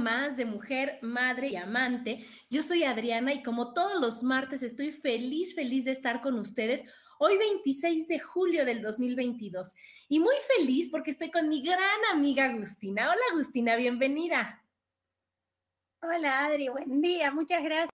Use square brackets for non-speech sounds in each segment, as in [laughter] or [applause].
Más de Mujer, Madre y Amante. Yo soy Adriana y como todos los martes estoy feliz, feliz de estar con ustedes. Hoy 26 de julio del 2022 y muy feliz porque estoy con mi gran amiga Agustina. Hola Agustina, bienvenida. Hola Adri, buen día, muchas gracias.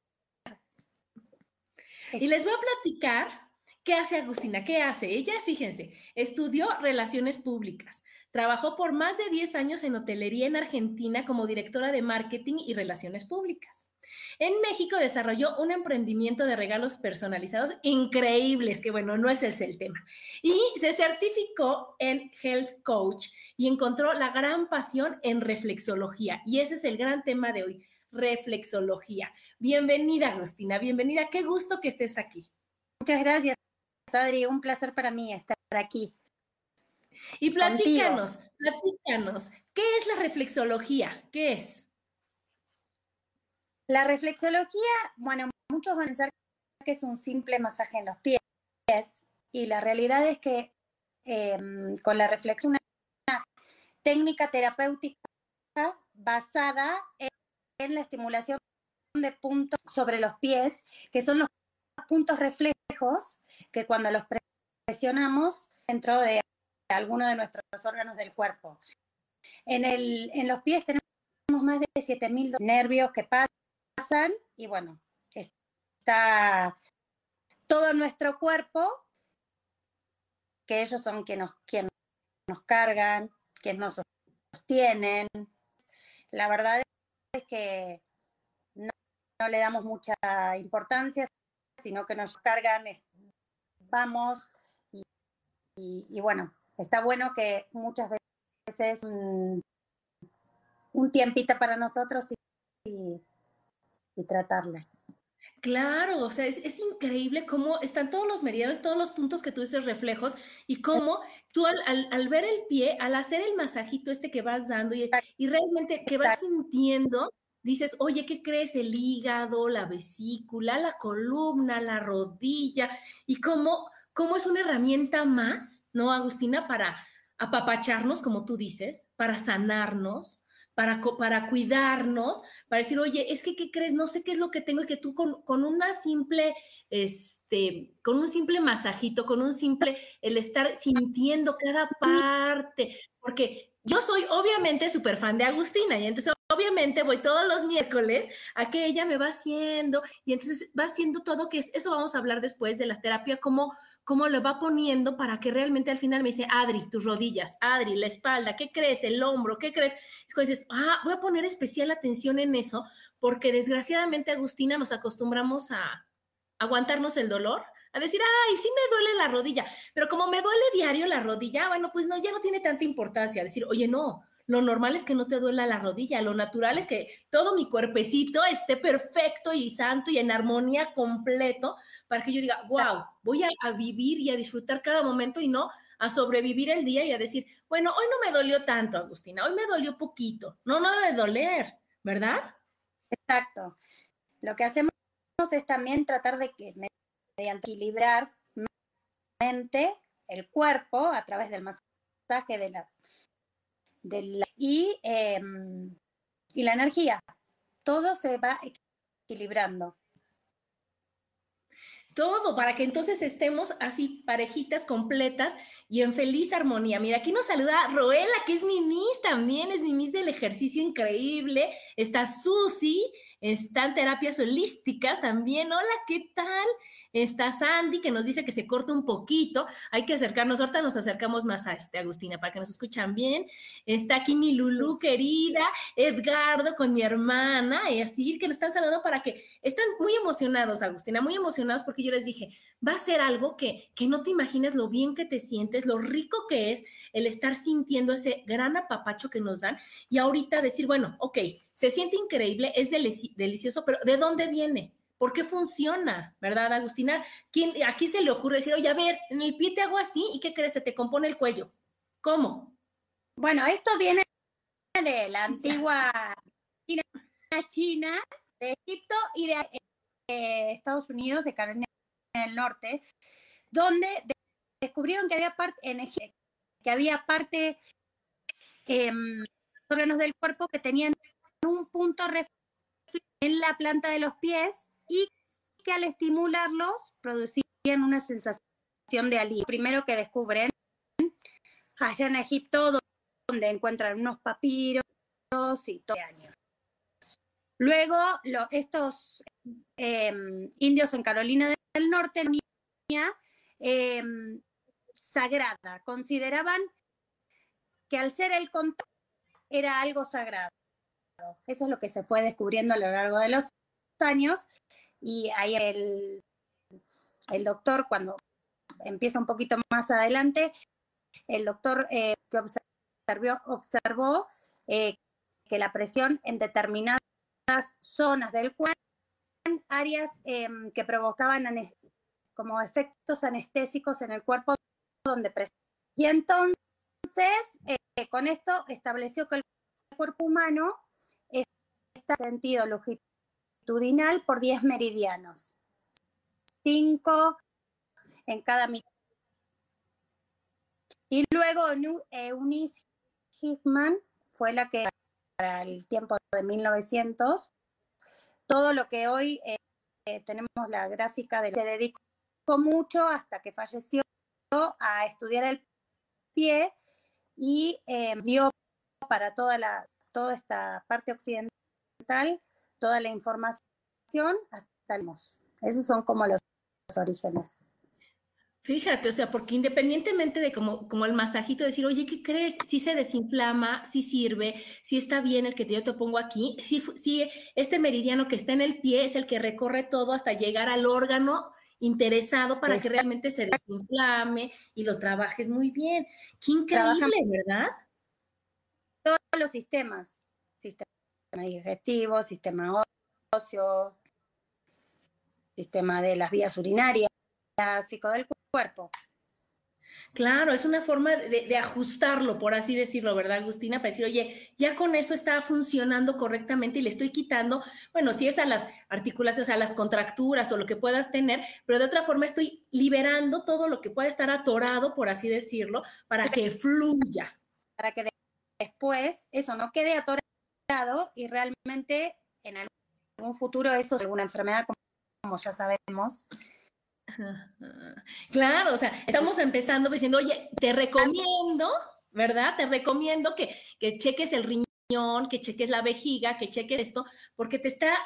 Y les voy a platicar qué hace Agustina, qué hace. Ella, fíjense, estudió relaciones públicas, Trabajó por más de 10 años en hotelería en Argentina como directora de marketing y relaciones públicas. En México desarrolló un emprendimiento de regalos personalizados increíbles, que bueno, no es el tema. Y se certificó en Health Coach y encontró la gran pasión en reflexología. Y ese es el gran tema de hoy, reflexología. Bienvenida, Agustina, bienvenida. Qué gusto que estés aquí. Muchas gracias, Adri. Un placer para mí estar aquí. Y platícanos, platícanos, ¿qué es la reflexología? ¿Qué es? La reflexología, bueno, muchos van a pensar que es un simple masaje en los pies y la realidad es que em, con la reflexión una técnica terapéutica basada en, en la estimulación de puntos sobre los pies, que son los puntos reflejos que cuando los presionamos dentro de alguno de nuestros órganos del cuerpo. En, el, en los pies tenemos más de 7.000 nervios que pasan y bueno, está todo nuestro cuerpo, que ellos son quienes nos, nos cargan, quienes nos sostienen. La verdad es que no, le damos mucha importancia, sino que nos cargan, vamos y bueno, está bueno que muchas veces un, un tiempito para nosotros y, y, tratarlas. Claro, o sea, es, increíble cómo están todos los meridianos, todos los puntos que tú dices reflejos y cómo tú al, al, ver el pie, al hacer el masajito este que vas dando y, y realmente que vas sintiendo, dices, oye, ¿qué crees? El hígado, la vesícula, la columna, la rodilla y cómo cómo es una herramienta más, ¿no, Agustina? Para apapacharnos, como tú dices, para sanarnos, para, para cuidarnos, para decir, oye, es que, ¿qué crees? No sé qué es lo que tengo y que tú con, con una simple, este, con un simple masajito, con un simple, el estar sintiendo cada parte, porque yo soy obviamente súper fan de Agustina y entonces obviamente voy todos los miércoles a que ella me va haciendo y entonces va haciendo todo que es, eso vamos a hablar después de la terapia, como cómo lo va poniendo para que realmente al final me dice, Adri, tus rodillas, Adri, la espalda, ¿qué crees? El hombro, ¿qué crees? Es cuando dices, ah, voy a poner especial atención en eso, porque desgraciadamente, Agustina, nos acostumbramos a aguantarnos el dolor, a decir, ay, sí me duele la rodilla, pero como me duele diario la rodilla, bueno, pues no, ya no tiene tanta importancia decir, oye, no, lo normal es que no te duela la rodilla, lo natural es que todo mi cuerpecito esté perfecto y santo y en armonía completo para que yo diga, wow, voy a, vivir y a disfrutar cada momento y no a sobrevivir el día y a decir, bueno, hoy no me dolió tanto, Agustina, hoy me dolió poquito. No, no debe doler, ¿verdad? Exacto. Lo que hacemos es también tratar de que mediante equilibrar mente, el cuerpo, a través del masaje masaje de la, y, em, y la energía. Todo se va equilibrando. Todo, para que entonces estemos así, parejitas completas y en feliz armonía. Mira, aquí nos saluda Roela, que es mi Miss también, es mi Miss del ejercicio increíble. Está Susi, están terapias holísticas también. Hola, ¿qué tal? Está Sandy que nos dice que se corta un poquito. Hay que acercarnos. Ahorita nos acercamos más a este, Agustina, para que nos escuchan bien. Está aquí mi Lulu querida, Edgardo con mi hermana, y así que nos están saludando para que están muy emocionados, Agustina, muy emocionados porque yo les dije, va a ser algo que, que no te imaginas lo bien que te sientes, lo rico que es el estar sintiendo ese gran apapacho que nos dan y ahorita decir, bueno, ok, se siente increíble, es delicioso, pero ¿de dónde viene? ¿Por qué funciona? ¿Verdad, Agustina? ¿Quién, aquí se le ocurre decir, oye, a ver, en el pie te hago así y ¿qué crees? Se te compone el cuello. ¿Cómo? Bueno, esto viene de la antigua China, de Egipto y de eh, Estados Unidos, de Carolina del Norte, donde descubrieron que había parte que había parte eh, órganos del cuerpo que tenían un punto en la planta de los pies y que al estimularlos producían una sensación de alivio. Primero que descubren allá en Egipto, donde encuentran unos papiros y todo años. Luego, estos em, indios en Carolina del Norte, eh, sagrada, consideraban que al ser el contacto era algo sagrado. Eso es lo que se fue descubriendo a lo largo de los años y ahí el, el doctor, cuando empieza un poquito más adelante, el doctor eh, que observó, observó eh, que la presión en determinadas zonas del cuerpo, áreas em, que provocaban como efectos anestésicos en el cuerpo donde Y entonces, eh, con esto estableció que el cuerpo humano está sentido longitudinal por 10 meridianos. 5 en cada mitad. Y luego Eunice Hickman fue la que, para el tiempo de 1900, todo lo que hoy eh, tenemos la gráfica de se dedicó mucho hasta que falleció a estudiar el pie y eh, dio para toda, la, toda esta parte occidental toda la información hasta el MOS. Esos son como los, orígenes. Fíjate, o sea, porque independientemente de como, como el masajito, decir, oye, ¿qué crees? Si se desinflama, si sirve, si está bien el que yo te pongo aquí, si, este meridiano que está en el pie es el que recorre todo hasta llegar al órgano interesado para que realmente se desinflame y lo trabajes muy bien. Qué increíble, ¿verdad? Todos los sistemas, sistema digestivo, sistema óseo, sistema de las vías urinarias, del cuerpo. Claro, es una forma de, de, ajustarlo, por así decirlo, ¿verdad, Agustina? Para decir, oye, ya con eso está funcionando correctamente y le estoy quitando, bueno, si es a las articulaciones, a las contracturas o lo que puedas tener, pero de otra forma estoy liberando todo lo que pueda estar atorado, por así decirlo, para que fluya. Para que después eso no quede atorado y realmente en algún futuro eso, alguna enfermedad, como ya sabemos, [laughs] Claro, o sea, estamos empezando diciendo, oye, te recomiendo, ¿verdad? Te recomiendo que, que cheques el riñón, que cheques la vejiga, que cheques esto, porque te está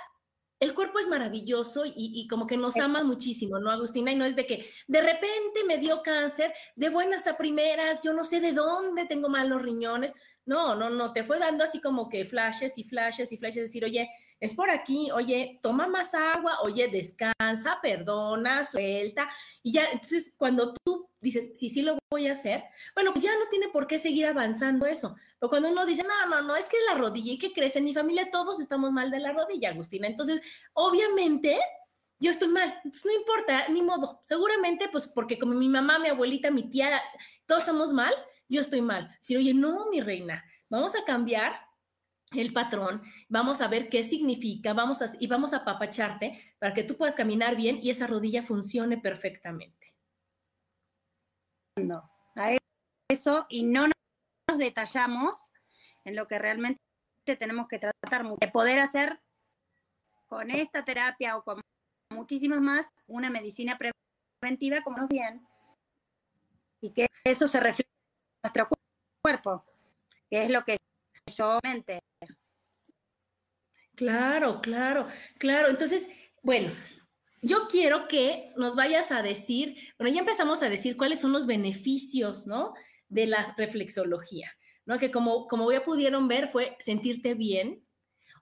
el cuerpo es maravilloso y, y, como que nos ama muchísimo, ¿no, Agustina? Y no es de que de repente me dio cáncer, de buenas a primeras, yo no sé de dónde tengo mal los riñones. No, no, no, te fue dando así como que flashes y flashes y flashes, decir, oye, es por aquí, oye, toma más agua, oye, descansa, perdona, suelta. Y ya, entonces, cuando tú dices, sí, sí lo voy a hacer, bueno, pues ya no tiene por qué seguir avanzando eso. Pero cuando uno dice, no, no, no, es que la rodilla y que crece en mi familia, todos estamos mal de la rodilla, Agustina. Entonces, obviamente, yo estoy mal, entonces no importa, ni modo. Seguramente, pues porque como mi mamá, mi abuelita, mi tía, todos estamos mal, yo estoy mal. Si, oye, no, mi reina, vamos a cambiar el patrón, vamos a ver qué significa, vamos a, y vamos a apapacharte para que tú puedas caminar bien y esa rodilla funcione perfectamente. A eso y no nos detallamos en lo que realmente tenemos que tratar, de poder hacer con esta terapia o con muchísimas más una medicina preventiva como bien y que eso se refleja en nuestro cuerpo, que es lo que yo mente. Claro, claro, claro. Entonces, bueno, yo quiero que nos vayas a decir, bueno, ya empezamos a decir cuáles son los beneficios, ¿no? De la reflexología, ¿no? Que como, como ya pudieron ver fue sentirte bien.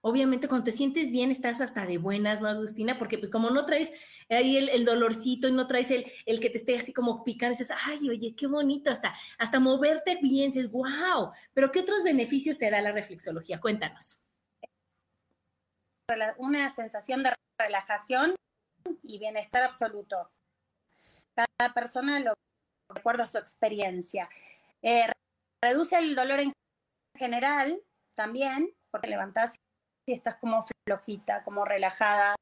Obviamente cuando te sientes bien estás hasta de buenas, ¿no, Agustina? Porque pues como no traes ahí el, dolorcito y no traes el, el, que te esté así como picando, dices, ay, oye, qué bonito, hasta, hasta moverte bien, dices, wow, pero ¿qué otros beneficios te da la reflexología? Cuéntanos una sensación de relajación y bienestar absoluto. Cada persona lo recuerda su experiencia. Eh, reduce el dolor en general también, porque levantás y estás como flojita, como relajada.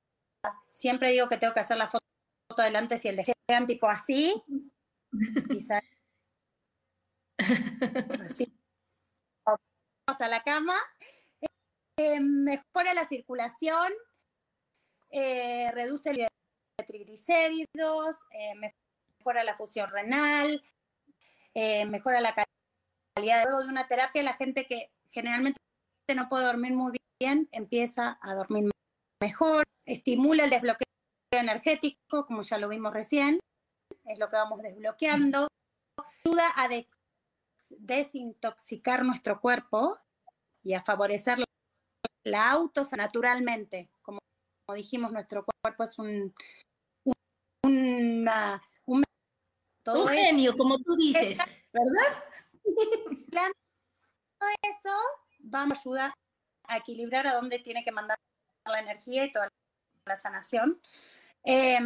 Siempre digo que tengo que hacer la foto adelante si el llegan tipo así. [laughs] Y así. Vamos a la cama eh, mejora la circulación, eh, reduce el de triglicéridos, eh, mejora la función renal, mejora la calidad luego de una terapia. La gente que generalmente no puede dormir muy bien empieza a dormir mejor, estimula el desbloqueo energético, como ya lo vimos recién, es lo que vamos desbloqueando, ayuda a desintoxicar nuestro cuerpo y a favorecer la auto naturalmente, como, dijimos, nuestro cuerpo es un, un, un, genio, como tú dices, ¿verdad? [laughs] Todo eso vamos a ayudar a equilibrar a dónde tiene que mandar la energía y toda la sanación. Eh,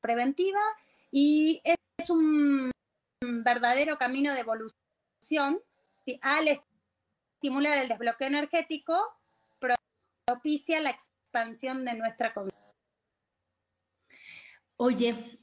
preventiva y es un verdadero camino de evolución al estimular el desbloqueo energético propicia la expansión de nuestra conciencia. Oye,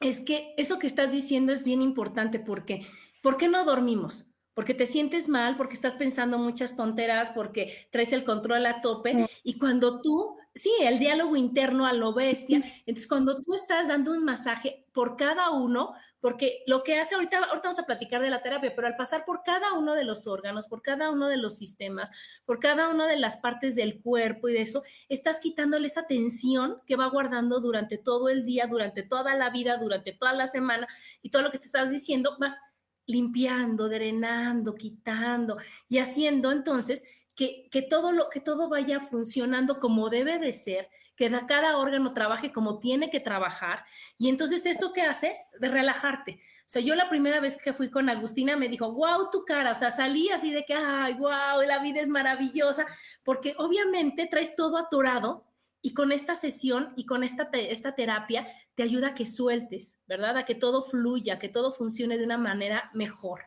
es que eso que estás diciendo es bien importante porque, ¿por qué no dormimos? Porque te sientes mal, porque estás pensando muchas tonteras, porque traes el control a tope mm. y cuando tú, sí, el diálogo interno a lo bestia, entonces cuando tú estás dando un masaje por cada uno, porque lo que hace ahorita, ahorita vamos a platicar de la terapia, pero al pasar por cada uno de los órganos, por cada uno de los sistemas, por cada una de las partes del cuerpo y de eso, estás quitándole esa tensión que va guardando durante todo el día, durante toda la vida, durante toda la semana y todo lo que te estás diciendo, vas limpiando, drenando, quitando y haciendo entonces que, que todo lo que todo vaya funcionando como debe de ser que cada órgano trabaje como tiene que trabajar. Y entonces eso que hace, de relajarte. O sea, yo la primera vez que fui con Agustina me dijo, wow, tu cara, o sea, salí así de que, ay, wow, la vida es maravillosa, porque obviamente traes todo atorado y con esta sesión y con esta, esta terapia te ayuda a que sueltes, ¿verdad? A que todo fluya, que todo funcione de una manera mejor.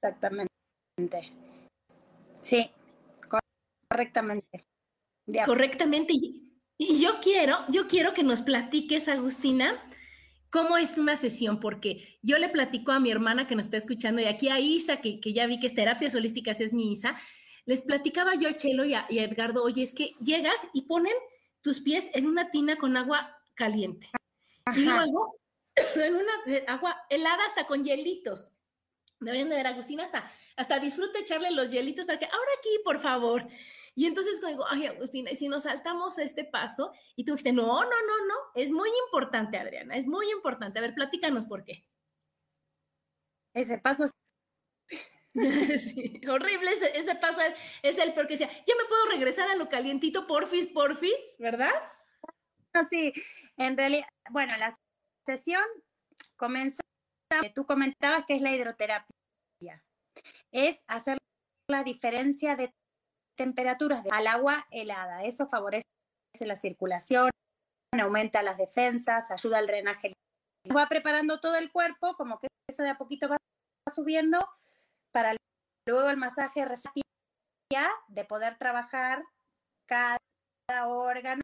Exactamente. Sí, correctamente. Correctamente. Y yo quiero, yo quiero que nos platiques, Agustina, cómo es una sesión, porque yo le platico a mi hermana que nos está escuchando y aquí a Isa, que, ya vi que es terapias holísticas, es mi Isa, les platicaba yo a Chelo y a, Edgardo, oye, es que llegas y ponen tus pies en una tina con agua caliente. Y luego [clears throat] en una eh, agua helada hasta con hielitos. Deberían de ver, Agustina, hasta, hasta disfruta echarle los hielitos para que, ahora aquí, por favor. Y entonces digo, ay, Agustina, y si nos saltamos a este paso, y tú dijiste, no, no, no, no, es muy importante, Adriana, es muy importante. A ver, platícanos por qué. Ese paso [laughs] sí, horrible ese, paso es el porque decía, ya me puedo regresar a lo calientito, porfis, porfis, ¿verdad? No, sí, en realidad, bueno, la sesión comenzó, tú comentabas que es la hidroterapia, es hacer la diferencia de temperaturas al agua helada. Eso favorece la circulación, aumenta las defensas, ayuda al drenaje. Va preparando todo el cuerpo, como que eso de a poquito va subiendo, para luego el masaje de poder trabajar cada órgano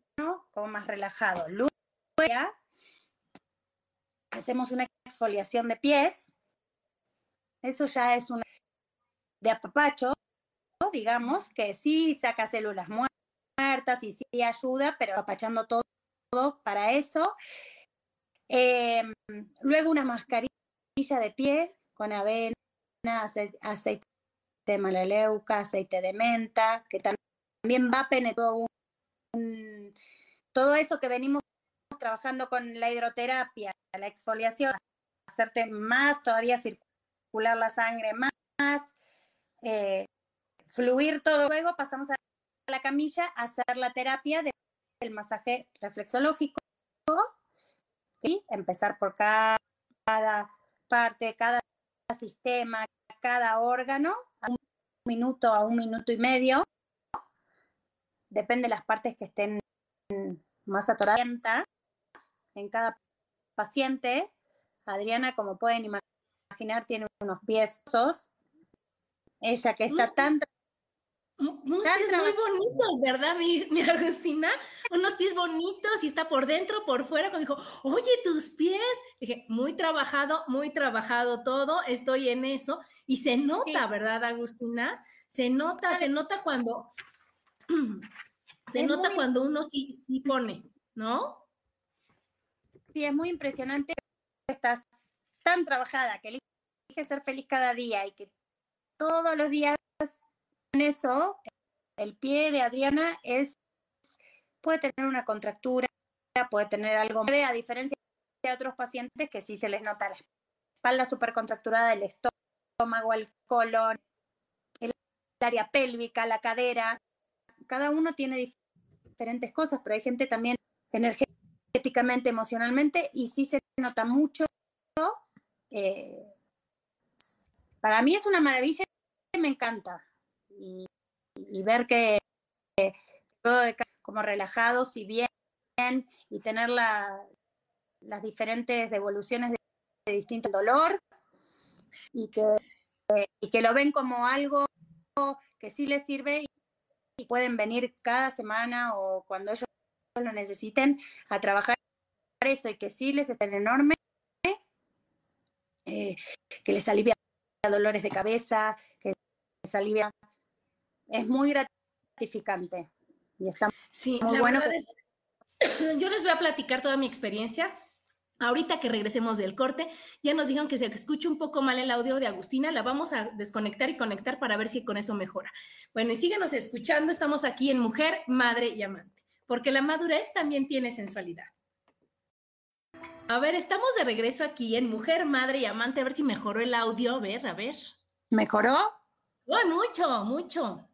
como más relajado. Luego hacemos una exfoliación de pies Eso ya es una de apapacho, digamos, que sí saca células muertas y sí ayuda, pero apachando todo, para eso. Em, luego una mascarilla de pie con avena, aceite de malaleuca, aceite de menta, que también va a penetrar todo eso que venimos trabajando con la hidroterapia, la exfoliación, hacerte más, todavía circular la sangre más, eh, fluir todo. Luego pasamos a la camilla a hacer la terapia del masaje reflexológico y empezar por cada, parte, cada sistema, cada órgano, a un minuto a un minuto y medio. Depende de las partes que estén más atoradas en cada paciente. Adriana, como pueden imaginar, tiene unos pies ella que está tan unos pies muy bonitos, ¿verdad, mi, [laughs] mi, Agustina? Unos pies bonitos y está por dentro, por fuera. Cuando dijo, oye, tus pies. Dije, muy trabajado, muy trabajado todo, estoy en eso. Y se nota, ¿verdad, Agustina? Se nota, se nota cuando, [clears throat] se nota cuando uno sí, sí pone, ¿no? Sí, es muy impresionante. Estás tan trabajada que elige ser feliz cada día y que todos los días en eso, el pie de Adriana es, puede tener una contractura, puede tener algo, a diferencia de otros pacientes que sí se les nota la espalda súper contracturada del estómago, el colon, el área pélvica, la cadera. Cada uno tiene diferentes cosas, pero hay gente también energéticamente, emocionalmente, y sí se nota mucho. Eh, para mí es una maravilla me encanta. Y, ver que, como relajados y bien y tener las diferentes devoluciones de, distinto dolor y que, y que lo ven como algo que sí les sirve y pueden venir cada semana o cuando ellos lo necesiten a trabajar eso y que sí les estén enorme, eh, que les alivia dolores de cabeza, que les alivia. Es muy gratificante y está sí, muy bueno. [clears throat] yo les voy a platicar toda mi experiencia. Ahorita que regresemos del corte, ya nos dijeron que se escucha un poco mal el audio de Agustina, la vamos a desconectar y conectar para ver si con eso mejora. Bueno, y síganos escuchando, estamos aquí en Mujer, Madre y Amante, porque la madurez también tiene sensualidad. A ver, estamos de regreso aquí en Mujer, Madre y Amante, a ver si mejoró el audio. A ver, a ver. ¿Mejoró? Oh, mucho, mucho.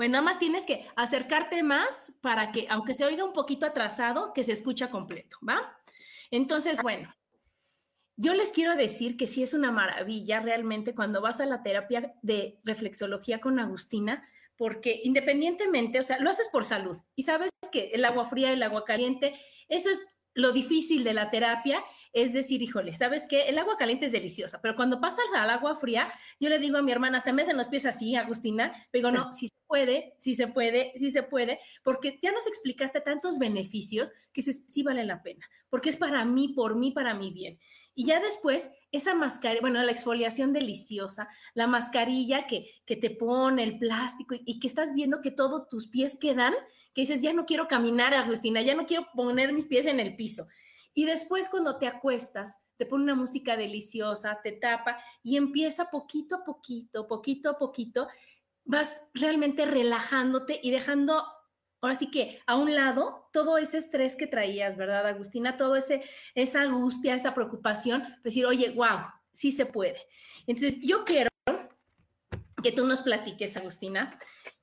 Ah. Bueno, nada más tienes que acercarte más para que, aunque se oiga un poquito atrasado, que se escucha completo, ¿va? Entonces, bueno, yo les quiero decir que sí es una maravilla realmente cuando vas a la terapia de reflexología con Agustina, porque independientemente, o sea, lo haces por salud y sabes que el agua fría, el agua caliente, eso es lo difícil de la terapia es decir, híjole, ¿sabes qué? El agua caliente es deliciosa, pero cuando pasas al agua fría, yo le digo a mi hermana, hasta me hacen los pies así, Agustina, digo, no, [laughs] si puede, si se puede, si se puede, porque ya nos explicaste tantos beneficios que sí vale la pena, porque es para mí, por mí, para mi bien. Y ya después, esa mascarilla, bueno, la exfoliación deliciosa, la mascarilla que, que te pone el plástico y, y, que estás viendo que todos tus pies quedan, que dices, ya no quiero caminar, Agustina, ya no quiero poner mis pies en el piso. Y después cuando te acuestas, te pone una música deliciosa, te tapa y empieza poquito a poquito, poquito a poquito, vas realmente relajándote y dejando ahora sí que a un lado todo ese estrés que traías, ¿verdad, Agustina? Todo ese esa angustia, esa preocupación, decir, "Oye, wow, sí se puede." Entonces, yo quiero que tú nos platiques, Agustina,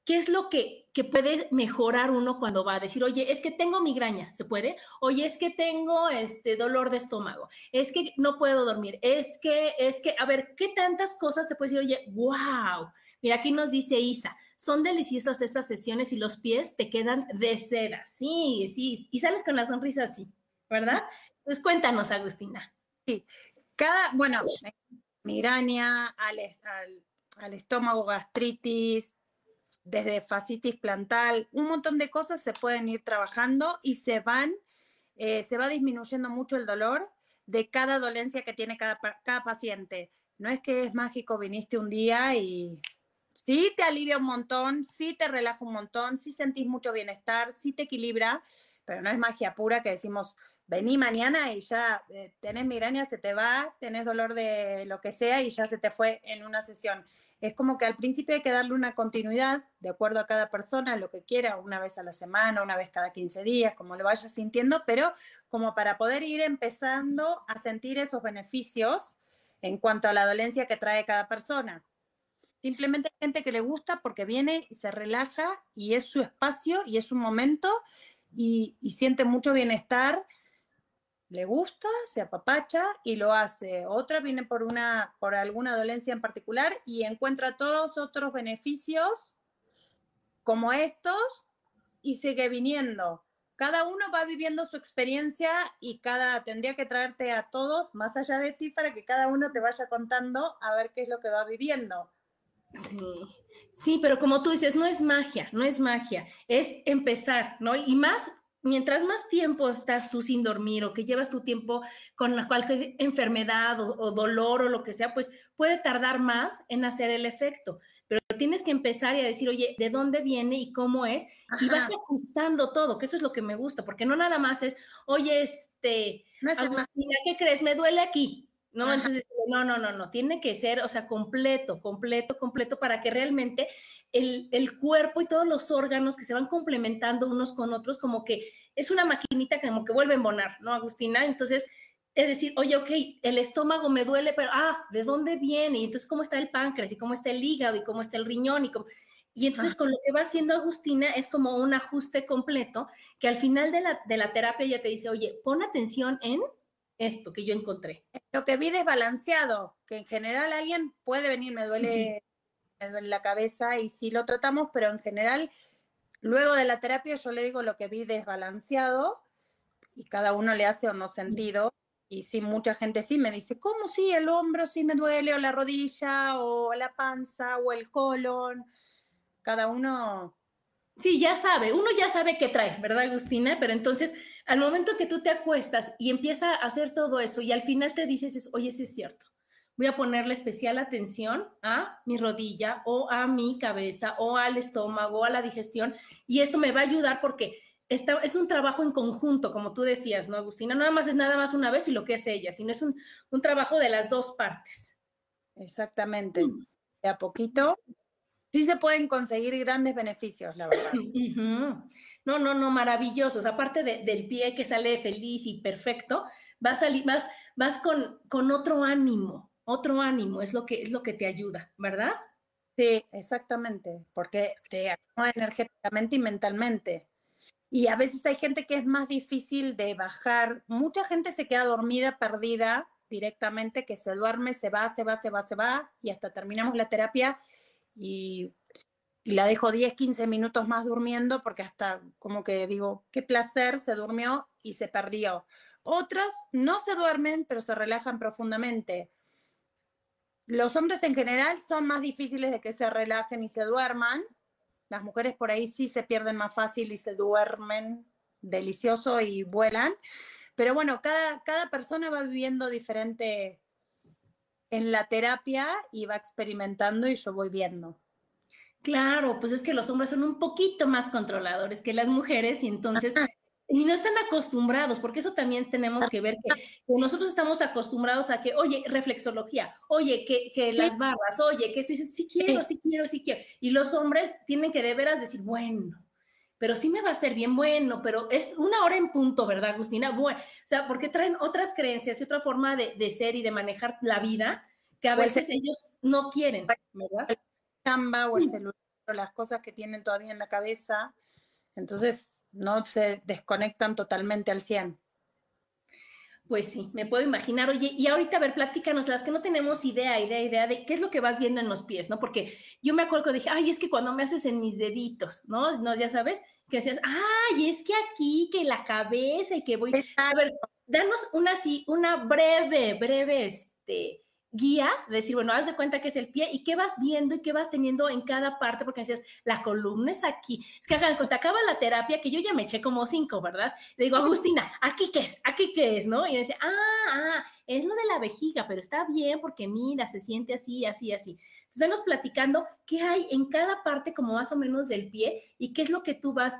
¿qué es lo que, que, puede mejorar uno cuando va a decir, oye, es que tengo migraña, ¿se puede? Oye, es que tengo este dolor de estómago, es que no puedo dormir, es que, es que, a ver, ¿qué tantas cosas te puedes decir, oye, wow? Mira, aquí nos dice Isa, son deliciosas esas sesiones y los pies te quedan de seda. Sí, sí, y sales con la sonrisa así, ¿verdad? Pues cuéntanos, Agustina. Sí, cada, bueno, migraña, al, estómago, gastritis, desde fascitis plantal, un montón de cosas se pueden ir trabajando y se van, eh, se va disminuyendo mucho el dolor de cada dolencia que tiene cada, cada paciente no es que es mágico, viniste un día y sí te alivia un montón, sí te relaja un montón, sí sentís mucho bienestar, sí te equilibra, pero no es magia pura que decimos, vení mañana y ya eh, tenés migraña, se te va, tenés dolor de lo que sea y ya se te fue en una sesión. Es como que al principio hay que darle una continuidad de acuerdo a cada persona, lo que quiera, una vez a la semana, una vez cada 15 días, como lo vaya sintiendo, pero como para poder ir empezando a sentir esos beneficios en cuanto a la dolencia que trae cada persona. Simplemente gente que le gusta porque viene y se relaja y es su espacio y es su momento y, y siente mucho bienestar le gusta, se apapacha y lo hace. Otra viene por, una, por alguna dolencia en particular y encuentra todos otros beneficios como estos y sigue viniendo. Cada uno va viviendo su experiencia y cada tendría que traerte a todos más allá de ti para que cada uno te vaya contando a ver qué es lo que va viviendo. Sí. Sí, pero como tú dices, no es magia, no es magia, es empezar, ¿no? Y más mientras más tiempo estás tú sin dormir o que llevas tu tiempo con la cualquier enfermedad o, dolor o lo que sea, pues puede tardar más en hacer el efecto. Pero tienes que empezar y a decir, oye, ¿de dónde viene y cómo es? Y vas ajustando todo, que eso es lo que me gusta, porque no nada más es, oye, este, no ¿qué crees? Me duele aquí. ¿No? Entonces, no, no, no, no, tiene que ser, o sea, completo, completo, completo, para que realmente el, el, cuerpo y todos los órganos que se van complementando unos con otros, como que es una maquinita que como que vuelve a embonar, ¿no, Agustina? Entonces, es decir, oye, ok, el estómago me duele, pero, ah, ¿de dónde viene? Y entonces, ¿cómo está el páncreas? ¿Y cómo está el hígado? ¿Y cómo está el riñón? Y, y entonces, con lo que va haciendo Agustina, es como un ajuste completo, que al final de la, de la terapia ya te dice, oye, pon atención en esto que yo encontré. Lo que vi desbalanceado, que en general alguien puede venir, me duele, me duele la cabeza y sí lo tratamos, pero en general, luego de la terapia yo le digo lo que vi desbalanceado y cada uno le hace o no sentido. Y sí, mucha gente sí me dice, ¿cómo sí? El hombro sí me duele, o la rodilla, o la panza, o el colon. Cada uno. Sí, ya sabe, uno ya sabe qué trae, ¿verdad, Agustina? Pero entonces al momento que tú te acuestas y empieza a hacer todo eso y al final te dices, oye, sí es cierto, voy a ponerle especial atención a mi rodilla o a mi cabeza o al estómago, a la digestión y esto me va a ayudar porque esta, es un trabajo en conjunto, como tú decías, ¿no, Agustina? Nada más es nada más una vez y lo que hace ella, sino es un, un trabajo de las dos partes. Exactamente. Mm. De a poquito sí se pueden conseguir grandes beneficios, la verdad. No, no, no, maravillosos. Aparte del pie que sale feliz y perfecto, vas, a, vas, vas con, con otro ánimo, otro ánimo, es lo, que, es lo que te ayuda, ¿verdad? Sí, exactamente, porque te actúa energéticamente y mentalmente. Y a veces hay gente que es más difícil de bajar. Mucha gente se queda dormida, perdida directamente, que se duerme, se va, se va, se va, se va, y hasta terminamos la terapia y y la dejo 10, 15 minutos más durmiendo porque hasta como que digo, qué placer, se durmió y se perdió. Otros no se duermen, pero se relajan profundamente. Los hombres en general son más difíciles de que se relajen y se duerman. Las mujeres por ahí sí se pierden más fácil y se duermen delicioso y vuelan. Pero bueno, cada, cada persona va viviendo diferente en la terapia y va experimentando y yo voy viendo. Claro, pues es que los hombres son un poquito más controladores que las mujeres y entonces y no están acostumbrados, porque eso también tenemos que ver que, nosotros estamos acostumbrados a que, oye, reflexología, oye, que, que las barras, oye, que esto, sí quiero, sí quiero, sí quiero. Y los hombres tienen que de veras decir, bueno, pero sí me va a ser bien bueno, pero es una hora en punto, ¿verdad, Agustina? Bueno, o sea, porque traen otras creencias y otra forma de, de ser y de manejar la vida que a pues veces ellos no quieren, ¿verdad? O el celular o las cosas que tienen todavía en la cabeza. Entonces no se desconectan totalmente al 100. Pues sí, me puedo imaginar. Oye, y ahorita, a ver, platícanos, las que no tenemos idea, idea, idea de qué es lo que vas viendo en los pies, ¿no? Porque yo me acuerdo que dije, ay, es que cuando me haces en mis deditos, ¿no? ¿No? Ya sabes, que decías, ay, es que aquí, que la cabeza y que voy. A ver, danos una así, una breve, breve, este, guía, decir, bueno, haz de cuenta que es el pie y qué vas viendo y qué vas teniendo en cada parte, porque decías, la columna es aquí. Es que hagan cuenta, acaba la terapia, que yo ya me eché como cinco, ¿verdad? Le digo, Agustina, ¿aquí qué es? ¿Aquí qué es? ¿No? Y dice, ah, ah, es lo de la vejiga, pero está bien porque mira, se siente así, así, así. Entonces, venos platicando qué hay en cada parte como más o menos del pie y qué es lo que tú vas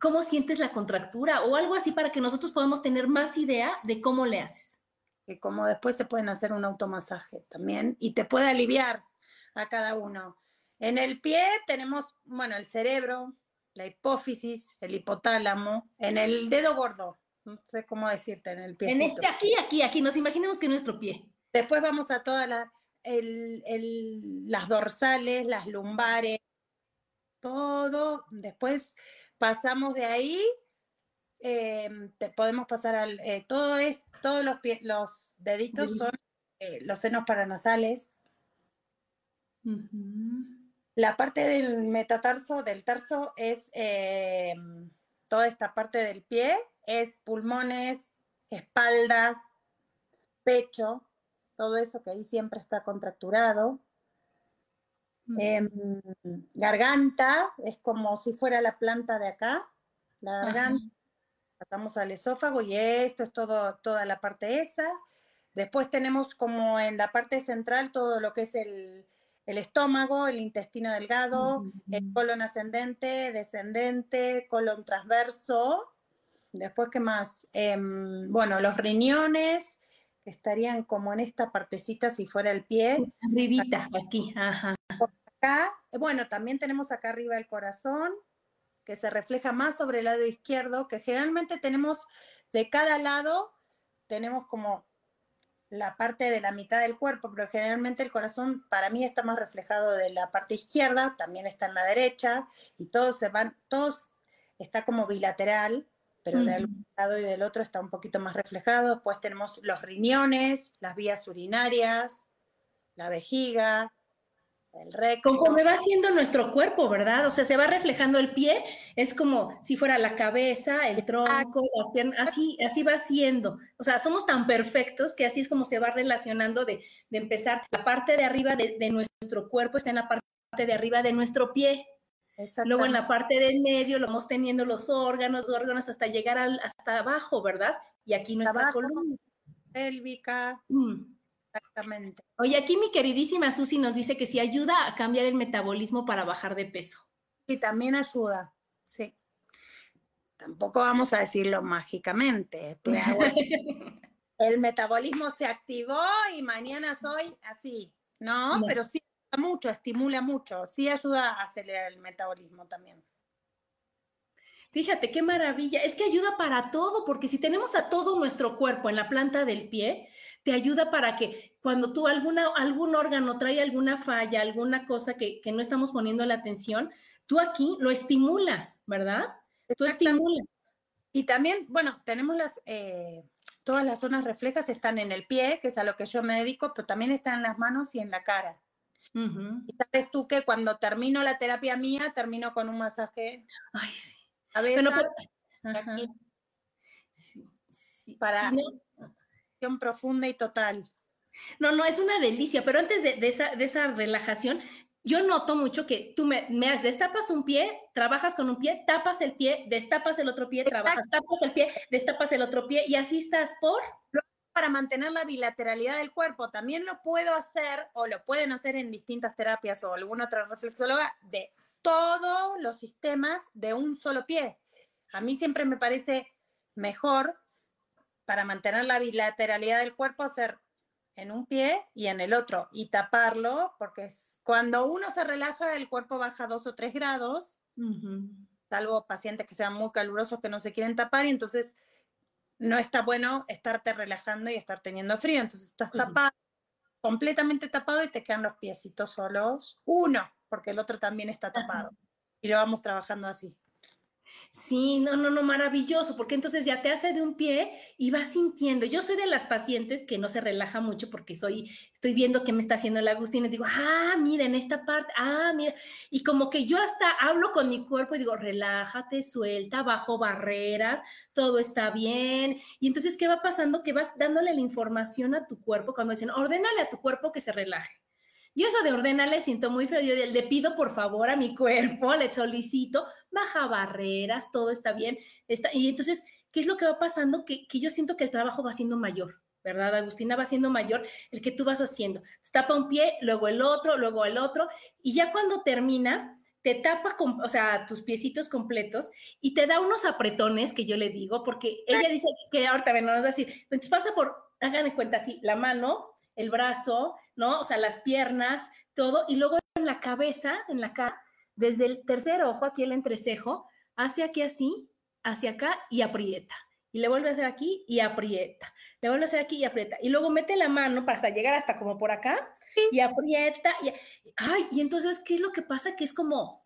cómo sientes la contractura o algo así para que nosotros podamos tener más idea de cómo le haces. Que como después se pueden hacer un automasaje también y te puede aliviar a cada uno. En el pie tenemos, bueno, el cerebro, la hipófisis, el hipotálamo, en el dedo gordo, no sé cómo decirte, en el pie. En este aquí, aquí, aquí, nos imaginemos que es nuestro pie. Después vamos a todas las, las dorsales, las lumbares, todo. Después pasamos de ahí, em, te podemos pasar al, eh, todo es, todos los, los deditos son eh, los senos paranasales. La parte del metatarso, del tarso, es em, toda esta parte del pie, es pulmones, espalda, pecho, todo eso que ahí siempre está contracturado. Em, garganta, es como si fuera la planta de acá, la garganta. Pasamos al esófago y esto es todo, toda la parte esa. Después tenemos como en la parte central todo lo que es el, estómago, el intestino delgado, el colon ascendente, descendente, colon transverso. Después, ¿qué más? Em, bueno, los riñones, que estarían como en esta partecita si fuera el pie. Arribita, aquí, ajá. Acá, bueno, también tenemos acá arriba el corazón, que se refleja más sobre el lado izquierdo, que generalmente tenemos de cada lado, tenemos como la parte de la mitad del cuerpo, pero generalmente el corazón para mí está más reflejado de la parte izquierda, también está en la derecha, y todos se van, todos está como bilateral, pero de un lado y del otro está un poquito más reflejado. Después tenemos los riñones, las vías urinarias, la vejiga, el Conforme va siendo nuestro cuerpo, ¿verdad? O sea, se va reflejando el pie, es como si fuera la cabeza, el tronco, así, así va siendo. O sea, somos tan perfectos que así es como se va relacionando de, empezar. La parte de arriba de, nuestro cuerpo está en la parte de arriba de nuestro pie. Luego en la parte del medio lo vamos teniendo los órganos, órganos hasta llegar al, hasta abajo, ¿verdad? Y aquí nuestra columna. Pélvica. Mm. Exactamente. Oye, aquí mi queridísima Susi nos dice que si ayuda a cambiar el metabolismo para bajar de peso. Y también ayuda, sí. Tampoco vamos a decirlo mágicamente. [laughs] el metabolismo se activó y mañana soy así. No, pero sí ayuda mucho, estimula mucho, sí ayuda a acelerar el metabolismo también. Fíjate qué maravilla. Es que ayuda para todo, porque si tenemos a todo nuestro cuerpo en la planta del pie, te ayuda para que cuando tú alguna, algún órgano trae alguna falla, alguna cosa que, no estamos poniendo la atención, tú aquí lo estimulas, ¿verdad? Tú estimulas. Y también, bueno, tenemos las, eh, todas las zonas reflejas están en el pie, que es a lo que yo me dedico, pero también están en las manos y en la cara. Y sabes tú que cuando termino la terapia mía, termino con un masaje. Ay, sí. A ver, aquí, para profunda y total. No, no, es una delicia, pero antes de, esa, de esa, relajación, yo noto mucho que tú me, me, destapas un pie, trabajas con un pie, tapas el pie, destapas el otro pie, trabajas, tapas el pie, destapas el otro pie y así estás por... Para mantener la bilateralidad del cuerpo, también lo puedo hacer o lo pueden hacer en distintas terapias o alguna otra reflexóloga de todos los sistemas de un solo pie. A mí siempre me parece mejor para mantener la bilateralidad del cuerpo hacer en un pie y en el otro y taparlo, porque es, cuando uno se relaja el cuerpo baja dos o tres grados, salvo pacientes que sean muy calurosos que no se quieren tapar y entonces no está bueno estarte relajando y estar teniendo frío, entonces estás tapado, completamente tapado y te quedan los piecitos solos, uno, porque el otro también está tapado y lo vamos trabajando así. Sí, no, no, no, maravilloso, porque entonces ya te hace de un pie y vas sintiendo. Yo soy de las pacientes que no se relaja mucho porque soy, estoy viendo qué me está haciendo la Agustina y digo, ah, mira, en esta parte, ah, mira. Y como que yo hasta hablo con mi cuerpo y digo, relájate, suelta, bajo barreras, todo está bien. Y entonces, ¿qué va pasando? Que vas dándole la información a tu cuerpo cuando dicen, ordénale a tu cuerpo que se relaje. Yo eso de ordénale siento muy feo. Yo le pido por favor a mi cuerpo, le solicito, baja barreras, todo está bien. Está, y entonces, ¿qué es lo que va pasando? Que, que yo siento que el trabajo va siendo mayor. ¿verdad? Agustina va siendo mayor el que tú vas haciendo. Tapa un pie, luego el otro, luego el otro, y ya cuando termina, te tapa, con, o sea, tus piecitos completos y te da unos apretones que yo le digo, porque ella dice que ahorita, ven, nos va a decir, entonces pasa por, hagan de cuenta así, la mano, el brazo, ¿no? O sea, las piernas, todo, y luego en la cabeza, en la cara, desde el tercer ojo, aquí el entrecejo, hacia aquí así, hacia acá y aprieta. Y le vuelve a hacer aquí y aprieta. Le vuelve a hacer aquí y aprieta. Y luego mete la mano para hasta llegar hasta como por acá y aprieta. Y, ay, y entonces, ¿qué es lo que pasa? Que es como,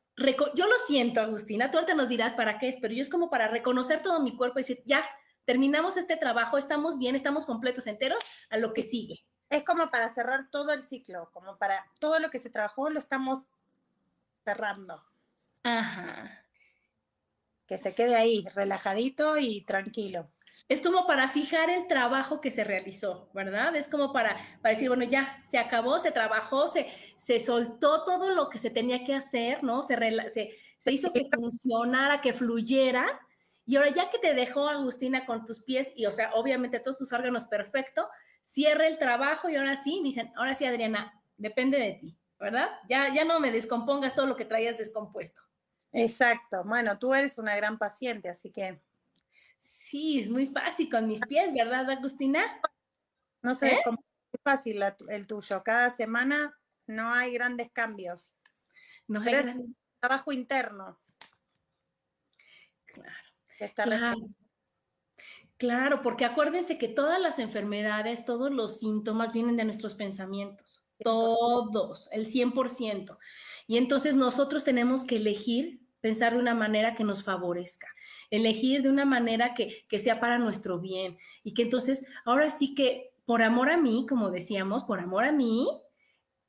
yo lo siento, Agustina, tú ahorita nos dirás para qué es, pero yo es como para reconocer todo mi cuerpo y decir, ya, terminamos este trabajo, estamos bien, estamos completos, enteros, a lo que sigue. Es como para cerrar todo el ciclo, como para todo lo que se trabajó lo estamos cerrando. Ajá. Que se quede ahí, relajadito y tranquilo. Es como para fijar el trabajo que se realizó, ¿verdad? Es como para, para decir, bueno, ya se acabó, se trabajó, se, se soltó todo lo que se tenía que hacer, ¿no? Se, se, se hizo que funcionara, que fluyera. Y ahora ya que te dejó Agustina con tus pies y, o sea, obviamente todos tus órganos perfecto, cierra el trabajo y ahora sí, dicen, ahora sí, Adriana, depende de ti. ¿verdad? Ya, ya no me descompongas todo lo que traías descompuesto. Exacto. Bueno, tú eres una gran paciente, así que. Sí, es muy fácil con mis pies, ¿verdad, Agustina? No sé, ¿Eh? es fácil el tuyo. Cada semana no hay grandes cambios. No hay grandes... trabajo interno. Claro. claro. Claro, porque acuérdense que todas las enfermedades, todos los síntomas vienen de nuestros pensamientos. Todos, el 100%. Y entonces nosotros tenemos que elegir pensar de una manera que nos favorezca, elegir de una manera que, que sea para nuestro bien y que entonces, ahora sí que por amor a mí, como decíamos, por amor a mí,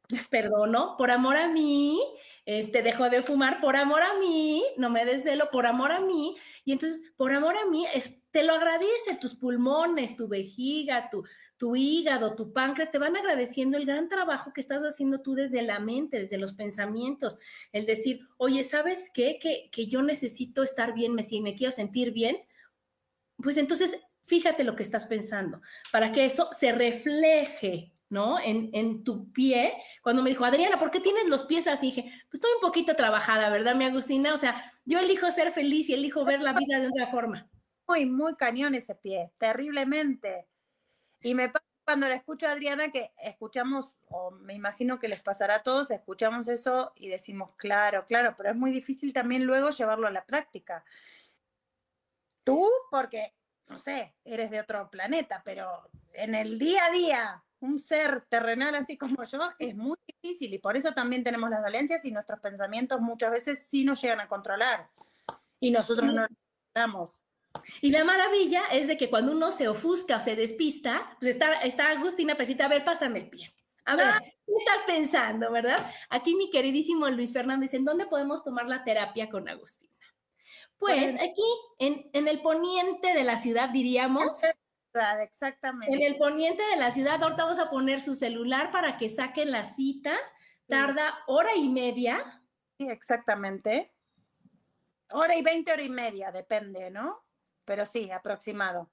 [laughs] perdono, por amor a mí, este, dejo de fumar por amor a mí, no me desvelo por amor a mí, y entonces por amor a mí te lo agradece tus pulmones, tu vejiga, tu, tu hígado, tu páncreas, te van agradeciendo el gran trabajo que estás haciendo tú desde la mente, desde los pensamientos, el decir, oye, ¿sabes qué? Que, que yo necesito estar bien, me, quiero sentir bien, pues entonces fíjate lo que estás pensando, para que eso se refleje ¿no? En, en, tu pie. Cuando me dijo, Adriana, ¿por qué tienes los pies así? Dije, pues estoy un poquito trabajada, ¿verdad, mi Agustina? O sea, yo elijo ser feliz y elijo ver la vida de otra forma. Muy, muy cañón ese pie, terriblemente. Y me pasa cuando la escucho a Adriana que escuchamos, o me imagino que les pasará a todos, escuchamos eso y decimos, claro, claro, pero es muy difícil también luego llevarlo a la práctica. Tú, porque, no sé, eres de otro planeta, pero en el día a día, un ser terrenal así como yo, es muy difícil y por eso también tenemos las dolencias y nuestros pensamientos muchas veces sí nos llegan a controlar y nosotros no lo controlamos. Y la maravilla es de que cuando uno se ofusca o se despista, pues está, está Agustina Pesita, a ver, pásame el pie. A ver, ¿qué estás pensando, verdad? Aquí mi queridísimo Luis Fernando dice, ¿en dónde podemos tomar la terapia con Agustina? Pues aquí, en, en el poniente de la ciudad, diríamos. Exactamente. En el poniente de la ciudad, ahorita vamos a poner su celular para que saquen las citas. Tarda hora y media. Sí, exactamente. Hora y veinte, hora y media, depende, ¿no? Pero sí, aproximado.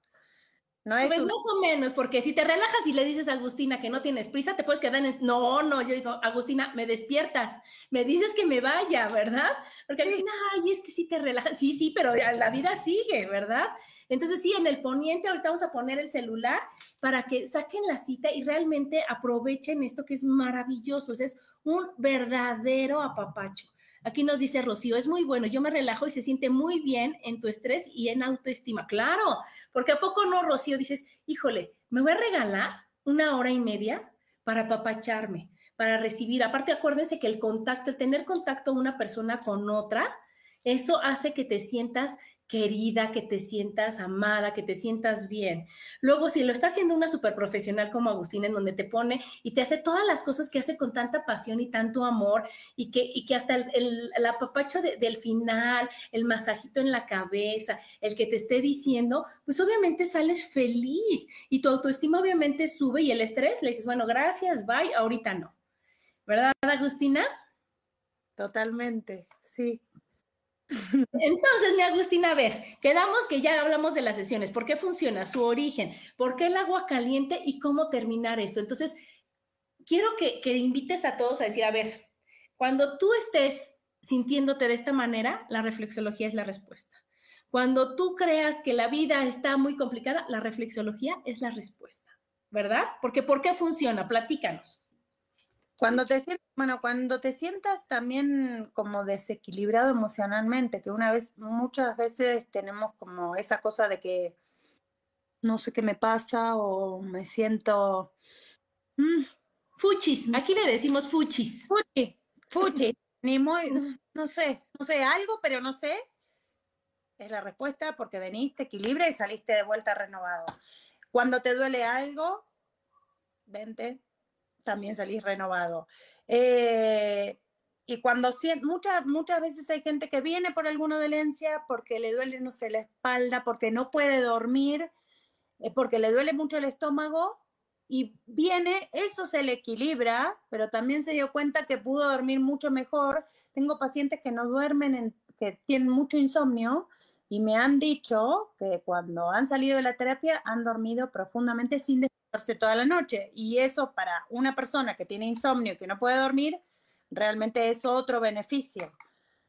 No es pues más o menos, porque si te relajas y le dices a Agustina que no tienes prisa, te puedes quedar en... No, no, yo digo, Agustina, me despiertas, me dices que me vaya, ¿verdad? Porque Agustina, ay, es que sí te relajas. Sí, sí, pero la vida sigue, ¿verdad? Entonces sí, en el poniente ahorita vamos a poner el celular para que saquen la cita y realmente aprovechen esto que es maravilloso, es un verdadero apapacho. Aquí nos dice Rocío, es muy bueno, yo me relajo y se siente muy bien en tu estrés y en autoestima. Claro, porque a poco no, Rocío, dices, híjole, me voy a regalar una hora y media para apapacharme, para recibir. Aparte, acuérdense que el contacto, el tener contacto una persona con otra, eso hace que te sientas querida, que te sientas amada, que te sientas bien. Luego, si lo está haciendo una super profesional como Agustina, en donde te pone y te hace todas las cosas que hace con tanta pasión y tanto amor, y que, y que hasta el, apapacho del final, el masajito en la cabeza, el que te esté diciendo, pues obviamente sales feliz y tu autoestima obviamente sube y el estrés le dices, bueno, gracias, bye, ahorita no. ¿Verdad, Agustina? Totalmente, sí. Entonces, mi Agustina, a ver, quedamos que ya hablamos de las sesiones, por qué funciona, su origen, por qué el agua caliente y cómo terminar esto. Entonces, quiero que, que invites a todos a decir, a ver, cuando tú estés sintiéndote de esta manera, la reflexología es la respuesta. Cuando tú creas que la vida está muy complicada, la reflexología es la respuesta, ¿verdad? Porque ¿por qué funciona? Platícanos. Cuando te sientas, bueno, cuando te sientas también como desequilibrado emocionalmente, que una vez, muchas veces tenemos como esa cosa de que no sé qué me pasa o me siento. Mm, fuchis, aquí le decimos fuchis. Fuchi, fuchi, [laughs] ni muy, no sé, no sé, algo, pero no sé. Es la respuesta porque veniste, equilibra y saliste de vuelta renovado. Cuando te duele algo, vente, también salís renovado. Eh, y cuando muchas, muchas veces hay gente que viene por alguna dolencia, porque le duele, no sé, la espalda, porque no puede dormir, eh, porque le duele mucho el estómago, y viene, eso se le equilibra, pero también se dio cuenta que pudo dormir mucho mejor. Tengo pacientes que no duermen, que tienen mucho insomnio, y me han dicho que cuando han salido de la terapia han dormido profundamente sin toda la noche. Y eso para una persona que tiene insomnio y que no puede dormir, realmente es otro beneficio.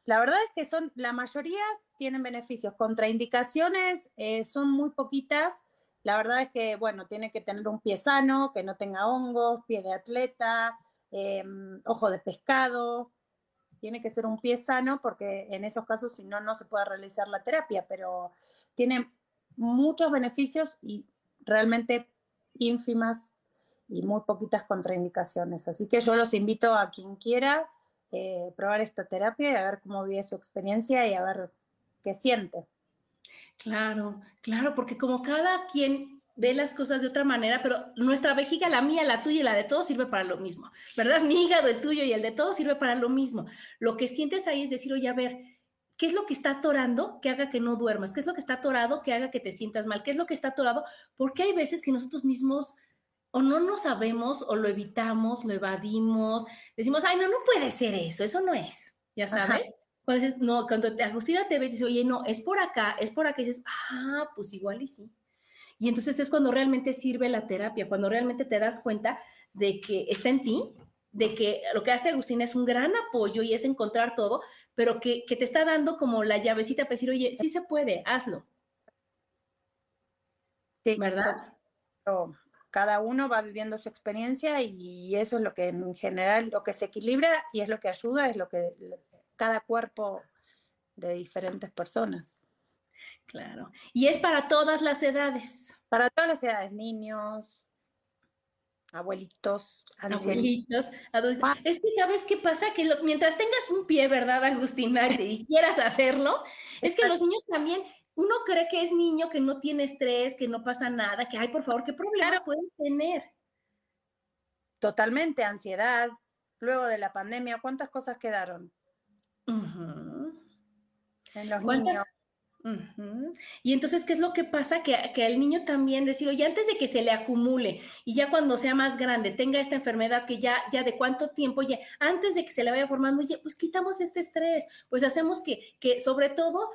La verdad es que son, la mayoría tienen beneficios. Contraindicaciones eh, son muy poquitas. La verdad es que, bueno, tiene que tener un pie sano, que no tenga hongos, pie de atleta, em, ojo de pescado. Tiene que ser un pie sano porque en esos casos, si no, no se puede realizar la terapia, pero tiene muchos beneficios y realmente ínfimas y muy poquitas contraindicaciones. Así que yo los invito a quien quiera eh, probar esta terapia y a ver cómo vive su experiencia y a ver qué siente. Claro, claro, porque como cada quien ve las cosas de otra manera, pero nuestra vejiga, la mía, la tuya y la de todos sirve para lo mismo, ¿verdad? Mi hígado, el tuyo y el de todos sirve para lo mismo. Lo que sientes ahí es decir, oye, a ver, ¿Qué es lo que está atorando que haga que no duermas? ¿Qué es lo que está atorado que haga que te sientas mal? ¿Qué es lo que está atorado? Porque hay veces que nosotros mismos o no lo sabemos o lo evitamos, lo evadimos, decimos, ay, no, no puede ser eso, eso no es, ya sabes. Cuando dices, no, cuando Agustina te ve y dice, oye, no, es por acá, es por acá, y dices, ah, pues igual y sí. Y entonces es cuando realmente sirve la terapia, cuando realmente te das cuenta de que está en ti, de que lo que hace Agustina es un gran apoyo y es encontrar todo, pero que, te está dando como la llavecita para decir, oye, sí se puede, hazlo. Sí, ¿verdad? cada uno va viviendo su experiencia y eso es lo que en general, lo que se equilibra y es lo que ayuda, es lo que cada cuerpo de diferentes personas. Claro. Y es para todas las edades. Para todas las edades, niños, abuelitos, abuelitos, adultos. Es que sabes qué pasa, que mientras tengas un pie, ¿verdad, Agustina? [laughs] Y quieras hacerlo, es que los niños también, uno cree que es niño, que no tiene estrés, que no pasa nada, que, ay, por favor, ¿qué problemas pueden tener? Totalmente, ansiedad. Luego de la pandemia, ¿cuántas cosas quedaron? En los niños. Y entonces, ¿qué es lo que pasa? Que, que el niño también decir, oye, antes de que se le acumule y ya cuando sea más grande tenga esta enfermedad que ya, ya de cuánto tiempo, oye, antes de que se le vaya formando, oye, pues quitamos este estrés, pues hacemos que, que sobre todo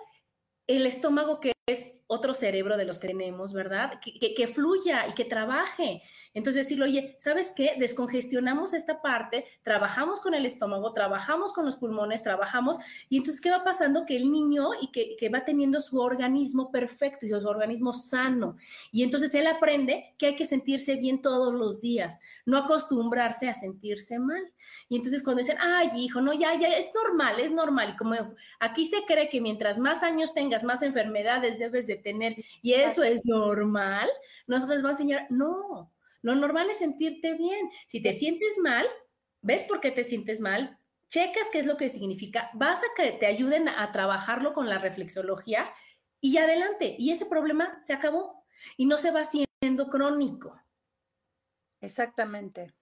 el estómago que es otro cerebro de los que tenemos, ¿verdad? Que, que, fluya y que trabaje. Entonces decirle, oye, ¿sabes qué? Descongestionamos esta parte, trabajamos con el estómago, trabajamos con los pulmones, trabajamos, y entonces, ¿qué va pasando? Que el niño y que, que va teniendo su organismo perfecto y su organismo sano. Y entonces él aprende que hay que sentirse bien todos los días, no acostumbrarse a sentirse mal. Y entonces cuando dicen, ay, hijo, no, ya, ya, es normal, es normal. Y como aquí se cree que mientras más años tengas, más enfermedades debes de tener, y eso es normal, nosotros vamos a enseñar, no, lo normal es sentirte bien. Si te sientes mal, ves por qué te sientes mal, checas qué es lo que significa, vas a que te ayuden a trabajarlo con la reflexología y adelante. Y ese problema se acabó y no se va haciendo crónico. Exactamente.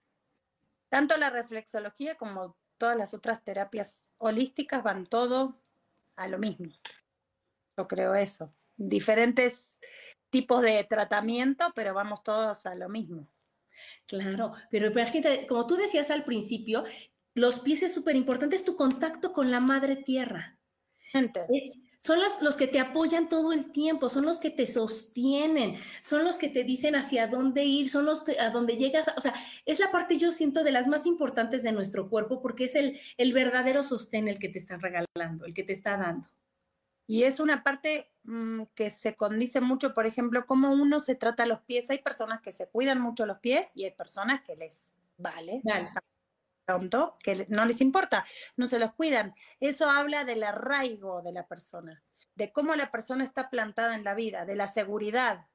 Tanto la reflexología como todas las otras terapias holísticas van todo a lo mismo. Yo creo eso. Diferentes tipos de tratamiento, pero vamos todos a lo mismo. Claro, pero gente, como tú decías al principio, los pies es súper importante, es tu contacto con la madre tierra. son los que te apoyan todo el tiempo, son los que te sostienen, son los que te dicen hacia dónde ir, son los que a dónde llegas. O sea, es la parte, yo siento, de las más importantes de nuestro cuerpo porque es el, el verdadero sostén el que te está regalando, el que te está dando. Y es una parte mm, que se condice mucho, por ejemplo, cómo uno se trata los pies. Hay personas que se cuidan mucho los pies y hay personas que les vale. Pronto, que no les importa, no se los cuidan. Eso habla del arraigo de la persona, de cómo la persona está plantada en la vida, de la seguridad.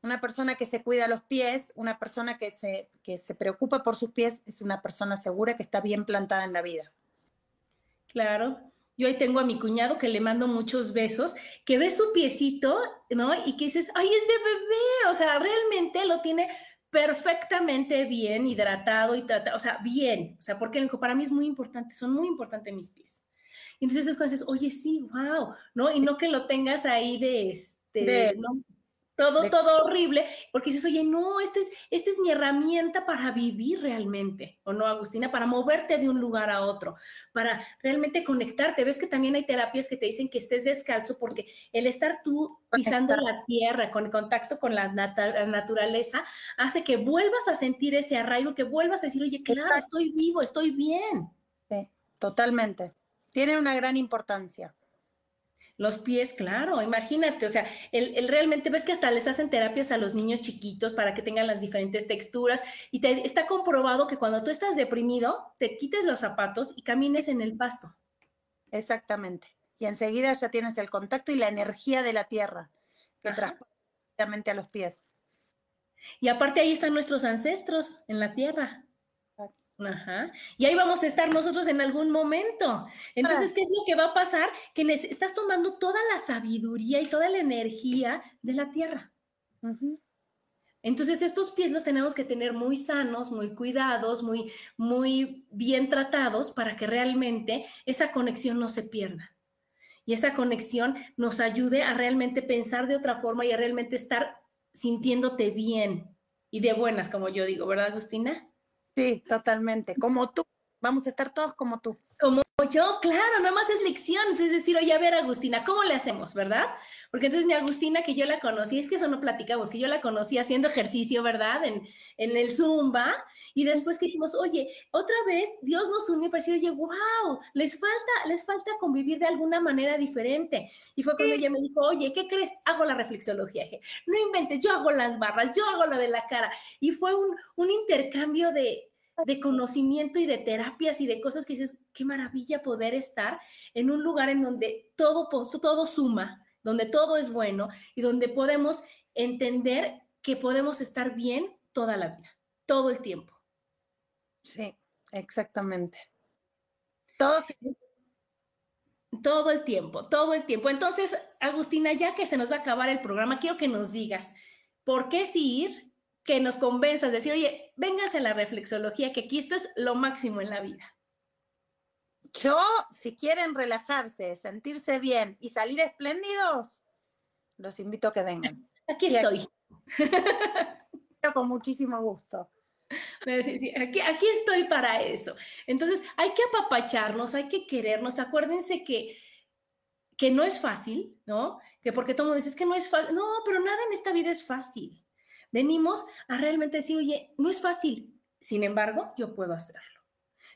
Una persona que se cuida los pies, una persona que se, que se preocupa por sus pies, es una persona segura que está bien plantada en la vida. Claro, yo ahí tengo a mi cuñado que le mando muchos besos, que ve su piecito, ¿no? Y que dices, ay, es de bebé, o sea, realmente lo tiene perfectamente bien hidratado y tratado, o sea, bien, o sea, porque dijo, para mí es muy importante, son muy importantes mis pies. Y entonces es cuando dices, oye, sí, wow, ¿no? Y no que lo tengas ahí de este, ¿no? Todo, todo horrible, porque dices, oye, no, esta es, esta es mi herramienta para vivir realmente, ¿o no, Agustina? Para moverte de un lugar a otro, para realmente conectarte. Ves que también hay terapias que te dicen que estés descalzo porque el estar tú pisando la tierra, con contacto con la, naturaleza, hace que vuelvas a sentir ese arraigo, que vuelvas a decir, oye, claro, estoy vivo, estoy bien. Sí, totalmente. Tiene una gran importancia. Los pies, claro, imagínate, o sea, el, realmente ves que hasta les hacen terapias a los niños chiquitos para que tengan las diferentes texturas y te, está comprobado que cuando tú estás deprimido, te quites los zapatos y camines en el pasto. Exactamente. Y enseguida ya tienes el contacto y la energía de la tierra que transporta a los pies. Y aparte ahí están nuestros ancestros en la tierra. Ajá. Y ahí vamos a estar nosotros en algún momento. Entonces, ah. ¿qué es lo que va a pasar? Que estás tomando toda la sabiduría y toda la energía de la tierra. Entonces, estos pies los tenemos que tener muy sanos, muy cuidados, muy, muy bien tratados para que realmente esa conexión no se pierda. Y esa conexión nos ayude a realmente pensar de otra forma y a realmente estar sintiéndote bien y de buenas, como yo digo, ¿verdad, Agustina? Sí, totalmente. Como tú. Vamos a estar todos como tú. Como yo, claro, nada más es lección. Entonces decir, oye, a ver, Agustina, ¿cómo le hacemos, verdad? Porque entonces mi Agustina, que yo la conocí, es que eso no platicamos, que yo la conocí haciendo ejercicio, ¿verdad? En, en el Zumba. Y después que dijimos, oye, otra vez Dios nos unió para decir, oye, wow, les falta, les falta convivir de alguna manera diferente. Y fue cuando ella me dijo, oye, ¿qué crees? Hago la reflexología. no inventes, yo hago las barras, yo hago la de la cara. Y fue un, un intercambio de, de conocimiento y de terapias y de cosas que dices, qué maravilla poder estar en un lugar en donde todo, todo suma, donde todo es bueno y donde podemos entender que podemos estar bien toda la vida, todo el tiempo. Sí, exactamente. Todo, todo el tiempo, todo el tiempo. Entonces, Agustina, ya que se nos va a acabar el programa, quiero que nos digas, ¿por qué sí ir? Que nos convenzas, decir, oye, véngase a la reflexología, que aquí esto es lo máximo en la vida. Yo, si quieren relajarse, sentirse bien y salir espléndidos, los invito a que vengan. Aquí estoy. [laughs] con muchísimo gusto. [laughs] aquí, aquí estoy para eso. Entonces, hay que apapacharnos, hay que querernos. Acuérdense que, que no es fácil, ¿no? Que porque todo mundo dice, que no es fácil. No, pero nada en esta vida es fácil. Venimos a realmente decir, oye, no es fácil. Sin embargo, yo puedo hacerlo.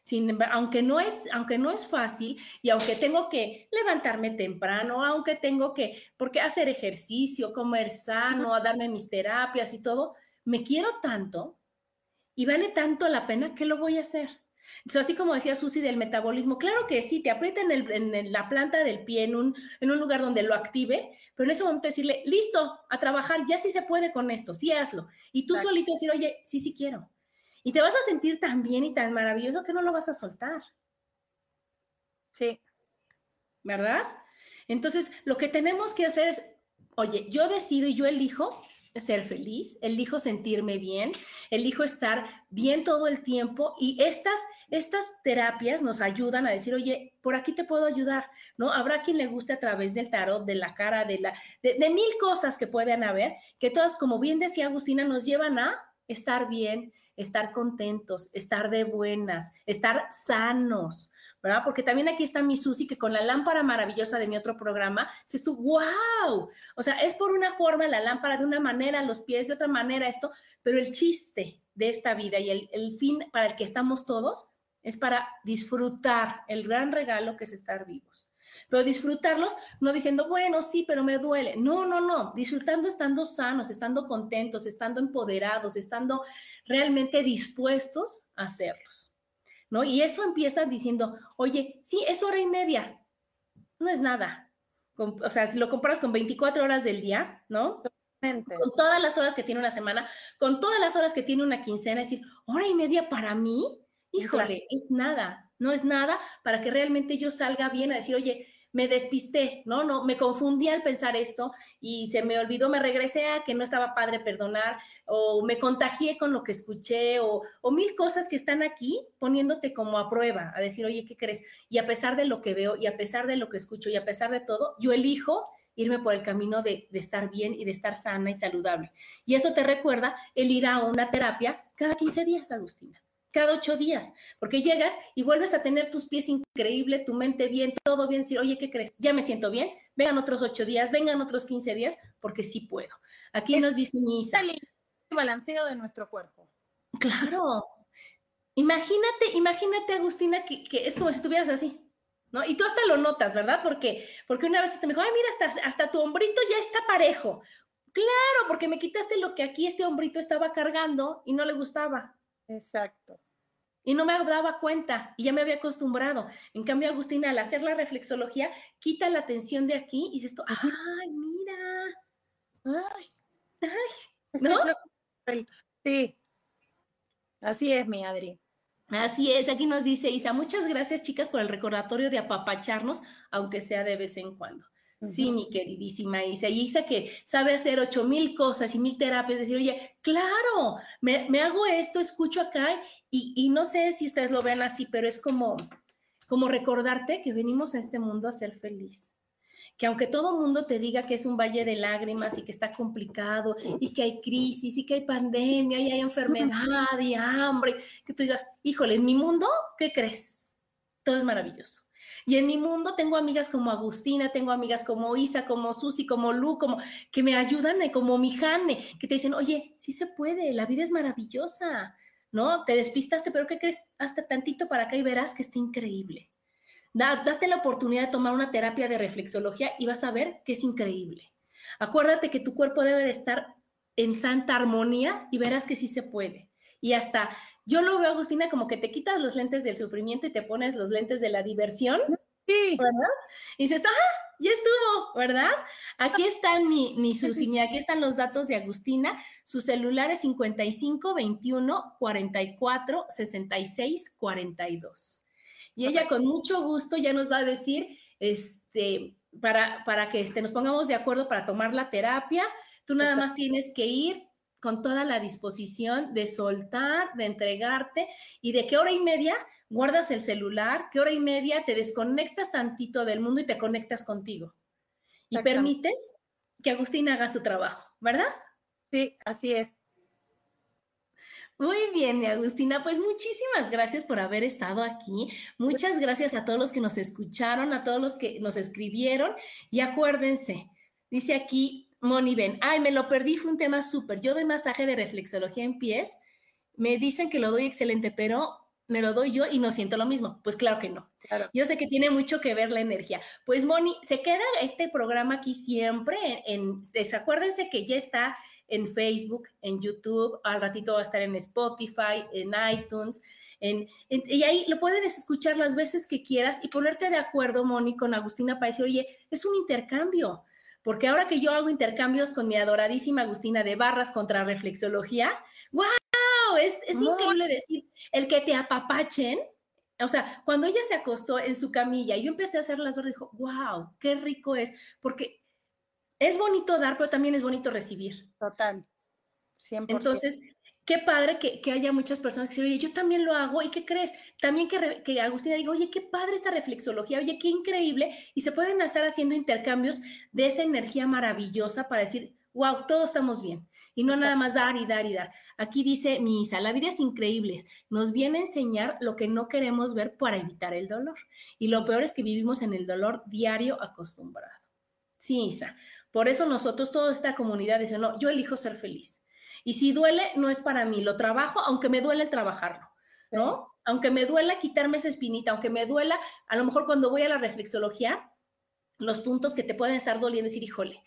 Sin, aunque, no es, aunque no es fácil y aunque tengo que levantarme temprano, aunque tengo que, porque hacer ejercicio, comer sano, darme mis terapias y todo, me quiero tanto y vale tanto la pena que lo voy a hacer. Entonces, así como decía Susi del metabolismo, claro que sí, te aprieta en, la planta del pie, en un, en un, lugar donde lo active, pero en ese momento decirle, listo, a trabajar, ya sí se puede con esto, sí hazlo. Y tú solito decir, oye, sí, sí quiero. Y te vas a sentir tan bien y tan maravilloso que no lo vas a soltar. Sí. ¿Verdad? Entonces, lo que tenemos que hacer es, oye, yo decido y yo elijo ser feliz, elijo sentirme bien, elijo estar bien todo el tiempo y estas, estas terapias nos ayudan a decir, oye, por aquí te puedo ayudar, ¿no? Habrá quien le guste a través del tarot, de la cara, de, la, de, de mil cosas que puedan haber, que todas, como bien decía Agustina, nos llevan a estar bien, estar contentos, estar de buenas, estar sanos, Porque también aquí está mi Susi que con la lámpara maravillosa de mi otro programa, dices tú, wow, o sea, es por una forma la lámpara de una manera, los pies de otra manera, esto, pero el chiste de esta vida y el, el fin para el que estamos todos es para disfrutar el gran regalo que es estar vivos pero disfrutarlos no diciendo, bueno, sí, pero me duele. No, no, no, disfrutando estando sanos, estando contentos, estando empoderados, estando realmente dispuestos a hacerlos. ¿No? Y eso empieza diciendo, oye, sí, es hora y media, no es nada. o sea, si lo comparas con 24 horas del día, ¿no? Con todas las horas que tiene una semana, con todas las horas que tiene una quincena, es decir, hora y media para mí, híjole, es nada, no es nada para que realmente yo salga bien a decir, oye, me despisté, ¿no? No, me confundí al pensar esto y se me olvidó, me regresé a que no estaba padre perdonar o me contagié con lo que escuché o, mil cosas que están aquí poniéndote como a prueba, a decir, oye, ¿qué crees? Y a pesar de lo que veo y a pesar de lo que escucho y a pesar de todo, yo elijo irme por el camino de, de estar bien y de estar sana y saludable. Y eso te recuerda el ir a una terapia cada 15 días, Agustina cada ocho días, porque llegas y vuelves a tener tus pies increíble, tu mente bien, todo bien, decir, oye, ¿qué crees? Ya me siento bien, vengan otros ocho días, vengan otros quince días, porque sí puedo. Aquí nos dice Misa. El balanceo de nuestro cuerpo. Claro. Imagínate, imagínate, Agustina, que, que, es como si estuvieras así, ¿no? Y tú hasta lo notas, ¿verdad? Porque, porque una vez te me dijo, ay, mira, hasta, hasta tu hombrito ya está parejo. Claro, porque me quitaste lo que aquí este hombrito estaba cargando y no le gustaba. Exacto y no me daba cuenta y ya me había acostumbrado. En cambio, Agustina, al hacer la reflexología, quita la tensión de aquí y dices, esto, ay, mira, ay, ay, ¿no? Sí, así es, mi Adri. Así es, aquí nos dice Isa, muchas gracias chicas por el recordatorio de apapacharnos, aunque sea de vez en cuando. Sí, mi queridísima Isa. Y Isa que sabe hacer ocho mil cosas y mil terapias, decir, oye, claro, me, me hago esto, escucho acá y, y, no sé si ustedes lo vean así, pero es como, como recordarte que venimos a este mundo a ser feliz. Que aunque todo mundo te diga que es un valle de lágrimas y que está complicado y que hay crisis y que hay pandemia y hay enfermedad y hambre, que tú digas, híjole, en mi mundo, ¿qué crees? Todo es maravilloso. Y en mi mundo tengo amigas como Agustina, tengo amigas como Isa, como Susi, como Lu, como que me ayudan, eh, como mi Jane, que te dicen, oye, sí se puede, la vida es maravillosa, ¿no? Te despistaste, pero ¿qué crees? Hasta tantito para acá y verás que está increíble. date la oportunidad de tomar una terapia de reflexología y vas a ver que es increíble. Acuérdate que tu cuerpo debe de estar en santa armonía y verás que sí se puede. Y hasta yo lo veo, Agustina, como que te quitas los lentes del sufrimiento y te pones los lentes de la diversión. Sí. ¿Verdad? Y dices, ¡ah! Ya estuvo, ¿verdad? Aquí están mi, mi Susi, aquí están los datos de Agustina. Su celular es 55 21 44 66 42. Y ella con mucho gusto ya nos va a decir, este, para, para que este, nos pongamos de acuerdo para tomar la terapia. Tú nada más tienes que ir, con toda la disposición de soltar, de entregarte y de qué hora y media guardas el celular, qué hora y media te desconectas tantito del mundo y te conectas contigo. Y permites que Agustín haga su trabajo, ¿verdad? Sí, así es. Muy bien, Agustina, pues muchísimas gracias por haber estado aquí. Muchas gracias a todos los que nos escucharon, a todos los que nos escribieron. Y acuérdense, dice aquí Moni Ben, ay, me lo perdí, fue un tema súper. Yo doy masaje de reflexología en pies, me dicen que lo doy excelente, pero me lo doy yo y no siento lo mismo. Pues claro que no. Yo sé que tiene mucho que ver la energía. Pues Moni, se queda este programa aquí siempre en, desacuérdense que ya está en Facebook, en YouTube, al ratito va a estar en Spotify, en iTunes. En, y ahí lo puedes escuchar las veces que quieras y ponerte de acuerdo, Moni, con Agustina decir, oye, es un intercambio porque ahora que yo hago intercambios con mi adoradísima Agustina de Barras contra reflexología, ¡wow! Es, es increíble decir, el que te apapachen O sea, cuando ella se acostó en su camilla y yo empecé a hacer las verdes, dijo, wow, qué rico es, porque es bonito dar, pero también es bonito recibir. Total. 100%. Entonces, qué padre que, haya muchas personas que dicen, oye, yo también lo hago, ¿y qué crees? También que, que Agustina diga, oye, qué padre esta reflexología, oye, qué increíble, y se pueden estar haciendo intercambios de esa energía maravillosa para decir, wow, todos estamos bien. Y no nada más dar y dar y dar. Aquí dice Misa, la vida es increíble, nos viene a enseñar lo que no queremos ver para evitar el dolor. Y lo peor es que vivimos en el dolor diario acostumbrado. Sí, Isa. Por eso nosotros, toda esta comunidad dice, no, yo elijo ser feliz. Y si duele, no es para mí, lo trabajo, aunque me duele trabajarlo, ¿no? Aunque me duela quitarme esa espinita, aunque me duela, a lo mejor cuando voy a la reflexología, los puntos que te pueden estar doliendo, decir, híjole,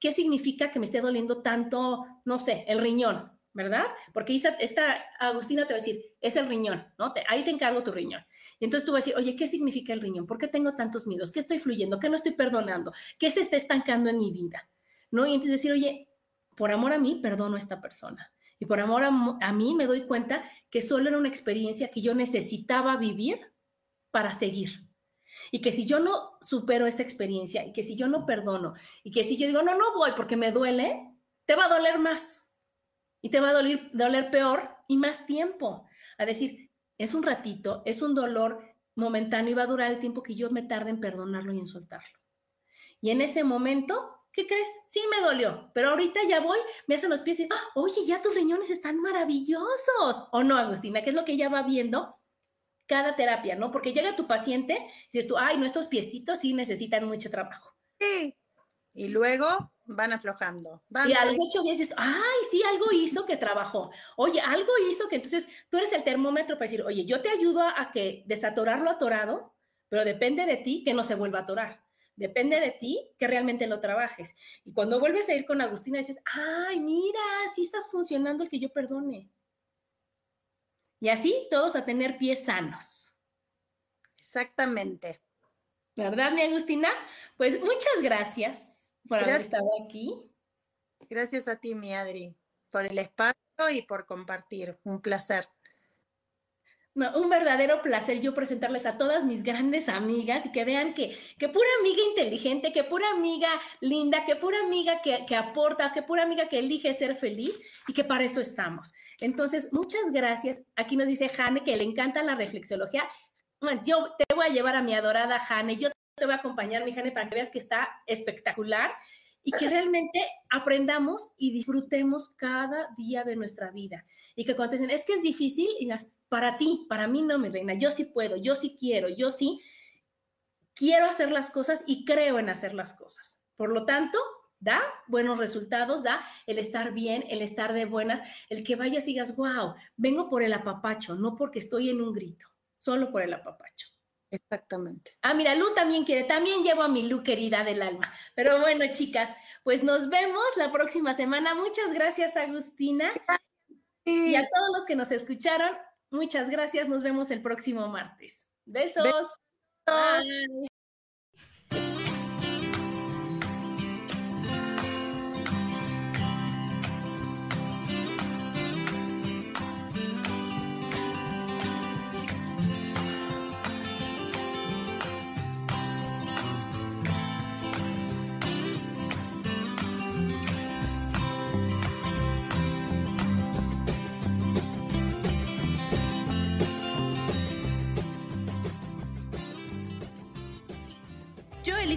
¿qué significa que me esté doliendo tanto, no sé, el riñón? ¿Verdad? Porque esta, Agustina te va a decir, es el riñón, ¿no? ahí te encargo tu riñón. Y entonces tú vas a decir, oye, ¿qué significa el riñón? ¿Por qué tengo tantos miedos? ¿Qué estoy fluyendo? ¿Qué no estoy perdonando? ¿Qué se está estancando en mi vida? ¿No? Y entonces decir, oye, por amor a mí, perdono a esta persona. Y por amor a, mí me doy cuenta que solo era una experiencia que yo necesitaba vivir para seguir. Y que si yo no supero esa experiencia y que si yo no perdono y que si yo digo, no, no voy porque me duele, te va a doler más. Y te va a doler, doler peor y más tiempo. A decir, es un ratito, es un dolor momentáneo y va a durar el tiempo que yo me tarde en perdonarlo y en soltarlo. Y en ese momento ¿qué crees? Sí me dolió, pero ahorita ya voy, me hacen los pies y, ¡Ah, oye, ya tus riñones están maravillosos. ¿O no, Agustina? ¿Qué es lo que ella va viendo? Cada terapia, ¿no? Porque llega tu paciente y dices tú, ay, nuestros piecitos sí necesitan mucho trabajo. Sí. Y luego van aflojando. y a los ocho días dices, ay, sí, algo hizo que trabajó. Oye, algo hizo que entonces tú eres el termómetro para decir, oye, yo te ayudo a, a que desatorar lo atorado, pero depende de ti que no se vuelva a atorar. Depende de ti que realmente lo trabajes. Y cuando vuelves a ir con Agustina, dices, ay, mira, sí estás funcionando el que yo perdone. Y así todos a tener pies sanos. Exactamente. ¿Verdad, mi Agustina? Pues muchas gracias por haber estado aquí. Gracias a ti, mi Adri, por el espacio y por compartir. Un placer un verdadero placer yo presentarles a todas mis grandes amigas y que vean que, que pura amiga inteligente, que pura amiga linda, que pura amiga que, que aporta, que pura amiga que elige ser feliz y que para eso estamos. Entonces, muchas gracias. Aquí nos dice Jane que le encanta la reflexología. Yo te voy a llevar a mi adorada Jane, yo te voy a acompañar, mi Jane, para que veas que está espectacular y que realmente aprendamos y disfrutemos cada día de nuestra vida. Y que cuando es que es difícil, digas, para ti, para mí no, mi reina, yo sí puedo, yo sí quiero, yo sí quiero hacer las cosas y creo en hacer las cosas. Por lo tanto, da buenos resultados, da el estar bien, el estar de buenas, el que vayas y digas, wow, vengo por el apapacho, no porque estoy en un grito, solo por el apapacho. Exactamente. Ah, mira, Lu también quiere, también llevo a mi Lu querida del alma. Pero bueno, chicas, pues nos vemos la próxima semana. Muchas gracias, Agustina. Y a todos los que nos escucharon, muchas gracias. Nos vemos el próximo martes. Besos. Besos.